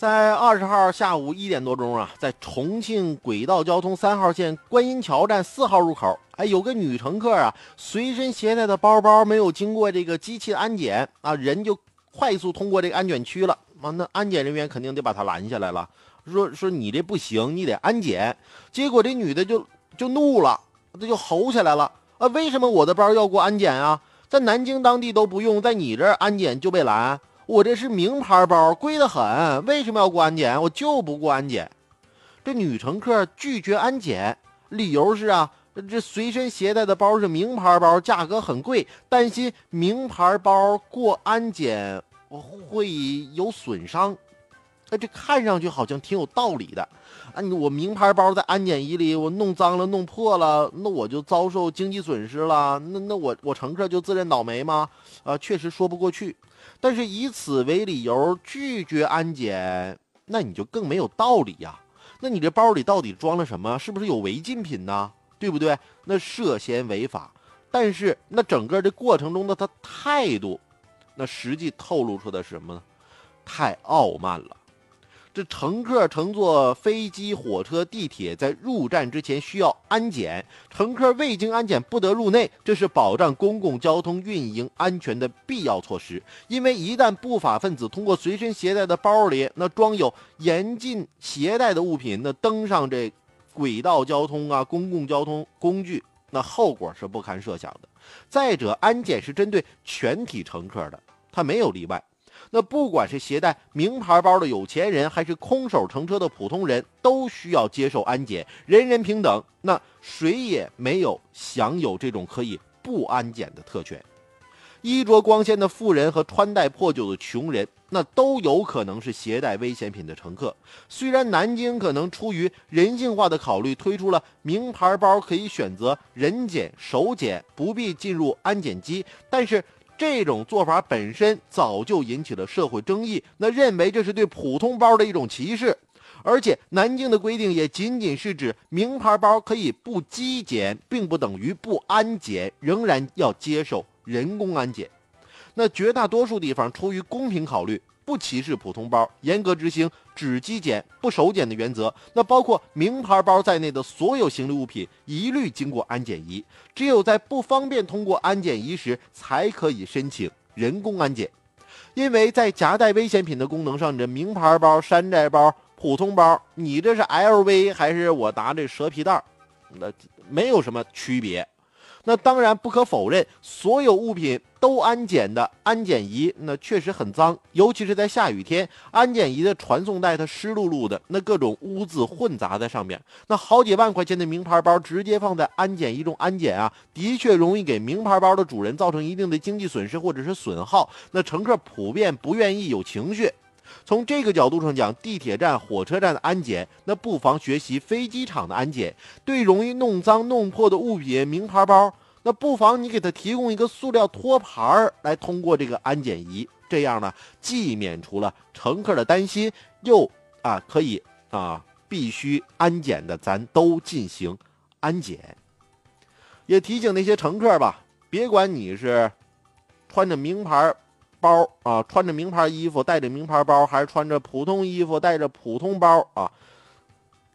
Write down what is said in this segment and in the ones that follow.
在二十号下午一点多钟啊，在重庆轨道交通三号线观音桥站四号入口，哎，有个女乘客啊，随身携带的包包没有经过这个机器安检啊，人就快速通过这个安检区了。啊，那安检人员肯定得把她拦下来了，说说你这不行，你得安检。结果这女的就就怒了，她就吼起来了啊！为什么我的包要过安检啊？在南京当地都不用，在你这儿安检就被拦？我这是名牌包，贵得很，为什么要过安检？我就不过安检。这女乘客拒绝安检，理由是啊，这随身携带的包是名牌包，价格很贵，担心名牌包过安检会有损伤。哎，这看上去好像挺有道理的。啊，你我名牌包在安检仪里我弄脏了、弄破了，那我就遭受经济损失了。那那我我乘客就自认倒霉吗？啊，确实说不过去。但是以此为理由拒绝安检，那你就更没有道理呀。那你这包里到底装了什么？是不是有违禁品呢？对不对？那涉嫌违法。但是那整个这过程中的他态度，那实际透露出的是什么呢？太傲慢了。这乘客乘坐飞机、火车、地铁，在入站之前需要安检，乘客未经安检不得入内，这是保障公共交通运营安全的必要措施。因为一旦不法分子通过随身携带的包里那装有严禁携带的物品，那登上这轨道交通啊、公共交通工具，那后果是不堪设想的。再者，安检是针对全体乘客的，它没有例外。那不管是携带名牌包的有钱人，还是空手乘车的普通人，都需要接受安检，人人平等。那谁也没有享有这种可以不安检的特权。衣着光鲜的富人和穿戴破旧的穷人，那都有可能是携带危险品的乘客。虽然南京可能出于人性化的考虑，推出了名牌包可以选择人检、手检，不必进入安检机，但是。这种做法本身早就引起了社会争议，那认为这是对普通包的一种歧视，而且南京的规定也仅仅是指名牌包可以不机检，并不等于不安检，仍然要接受人工安检。那绝大多数地方出于公平考虑。不歧视普通包，严格执行只机检不手检的原则。那包括名牌包在内的所有行李物品，一律经过安检仪。只有在不方便通过安检仪时，才可以申请人工安检。因为在夹带危险品的功能上，这名牌包、山寨包、普通包，你这是 LV 还是我拿这蛇皮袋那没有什么区别。那当然不可否认，所有物品都安检的安检仪那确实很脏，尤其是在下雨天，安检仪的传送带它湿漉漉的，那各种污渍混杂在上面。那好几万块钱的名牌包直接放在安检仪中安检啊，的确容易给名牌包的主人造成一定的经济损失或者是损耗。那乘客普遍不愿意有情绪。从这个角度上讲，地铁站、火车站的安检，那不妨学习飞机场的安检。对容易弄脏弄破的物品，名牌包，那不妨你给他提供一个塑料托盘来通过这个安检仪，这样呢，既免除了乘客的担心，又啊可以啊必须安检的咱都进行安检。也提醒那些乘客吧，别管你是穿着名牌。包啊，穿着名牌衣服，带着名牌包，还是穿着普通衣服，带着普通包啊，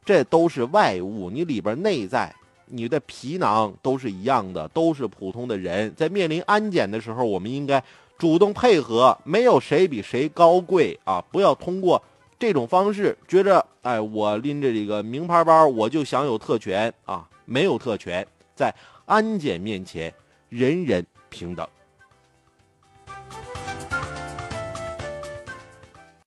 这都是外物。你里边内在，你的皮囊都是一样的，都是普通的人。在面临安检的时候，我们应该主动配合，没有谁比谁高贵啊！不要通过这种方式，觉着哎，我拎着这个名牌包，我就享有特权啊！没有特权，在安检面前，人人平等。